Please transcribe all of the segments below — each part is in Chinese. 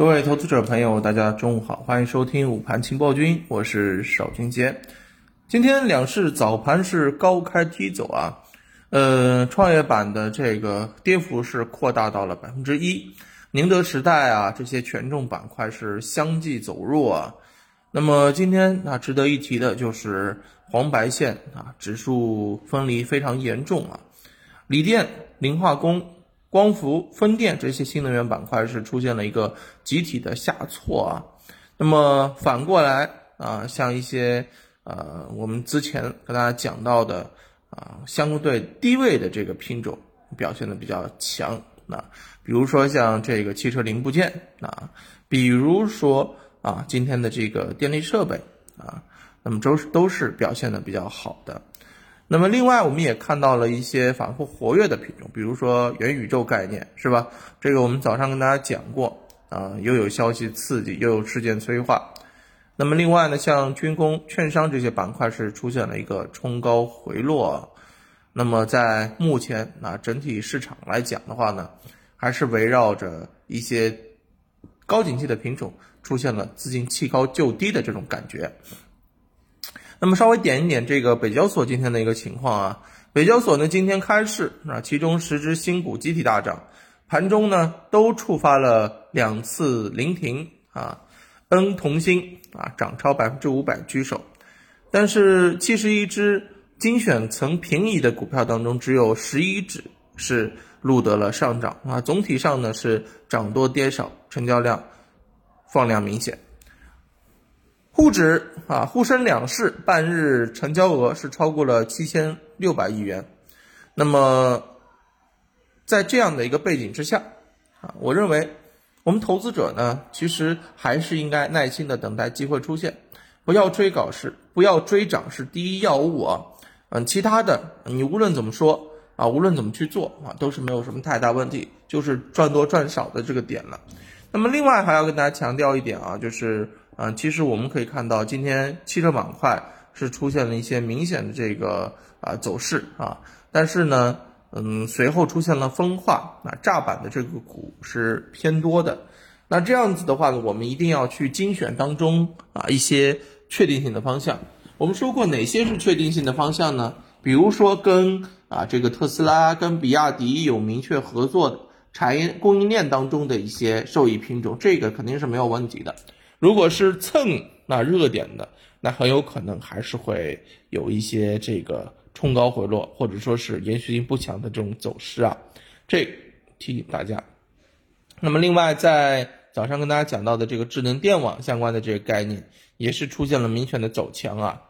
各位投资者朋友，大家中午好，欢迎收听午盘情报君，我是邵军杰。今天两市早盘是高开低走啊，呃，创业板的这个跌幅是扩大到了百分之一，宁德时代啊这些权重板块是相继走弱啊。那么今天啊，值得一提的就是黄白线啊指数分离非常严重啊，锂电、磷化工。光伏、风电这些新能源板块是出现了一个集体的下挫啊，那么反过来啊，像一些呃我们之前跟大家讲到的啊相对低位的这个品种表现的比较强啊，比如说像这个汽车零部件啊，比如说啊今天的这个电力设备啊，那么都是都是表现的比较好的。那么另外，我们也看到了一些反复活跃的品种，比如说元宇宙概念，是吧？这个我们早上跟大家讲过啊，又有消息刺激，又有事件催化。那么另外呢，像军工、券商这些板块是出现了一个冲高回落。那么在目前啊，整体市场来讲的话呢，还是围绕着一些高景气的品种出现了资金弃高就低的这种感觉。那么稍微点一点这个北交所今天的一个情况啊，北交所呢今天开市啊，其中十只新股集体大涨，盘中呢都触发了两次临停啊，恩同心啊涨超百分之五百居首，但是七十一只精选层平移的股票当中，只有十一只是录得了上涨啊，总体上呢是涨多跌少，成交量放量明显。沪指啊，沪深两市半日成交额是超过了七千六百亿元。那么，在这样的一个背景之下，啊，我认为我们投资者呢，其实还是应该耐心的等待机会出现，不要追搞市，不要追涨是第一要务啊。嗯，其他的你无论怎么说啊，无论怎么去做啊，都是没有什么太大问题，就是赚多赚少的这个点了。那么，另外还要跟大家强调一点啊，就是。啊，其实我们可以看到，今天汽车板块是出现了一些明显的这个啊走势啊，但是呢，嗯，随后出现了分化，那炸板的这个股是偏多的，那这样子的话呢，我们一定要去精选当中啊一些确定性的方向。我们说过哪些是确定性的方向呢？比如说跟啊这个特斯拉、跟比亚迪有明确合作的产业供应链当中的一些受益品种，这个肯定是没有问题的。如果是蹭那热点的，那很有可能还是会有一些这个冲高回落，或者说是延续性不强的这种走势啊。这提醒大家。那么另外，在早上跟大家讲到的这个智能电网相关的这个概念，也是出现了明显的走强啊。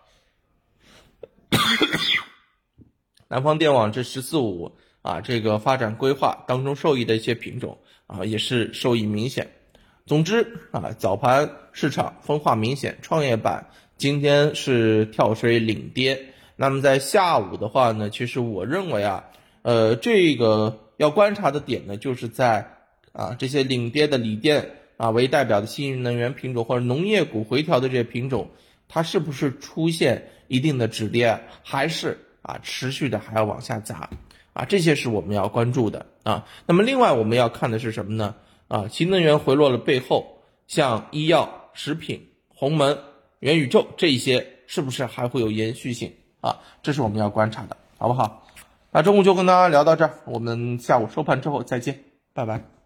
南方电网这“十四五”啊，这个发展规划当中受益的一些品种啊，也是受益明显。总之啊，早盘市场分化明显，创业板今天是跳水领跌。那么在下午的话呢，其实我认为啊，呃，这个要观察的点呢，就是在啊这些领跌的锂电啊为代表的新能源品种或者农业股回调的这些品种，它是不是出现一定的止跌，还是啊持续的还要往下砸啊？这些是我们要关注的啊。那么另外我们要看的是什么呢？啊，新能源回落的背后，像医药、食品、鸿门、元宇宙这一些，是不是还会有延续性啊？这是我们要观察的，好不好？那中午就跟大家聊到这儿，我们下午收盘之后再见，拜拜。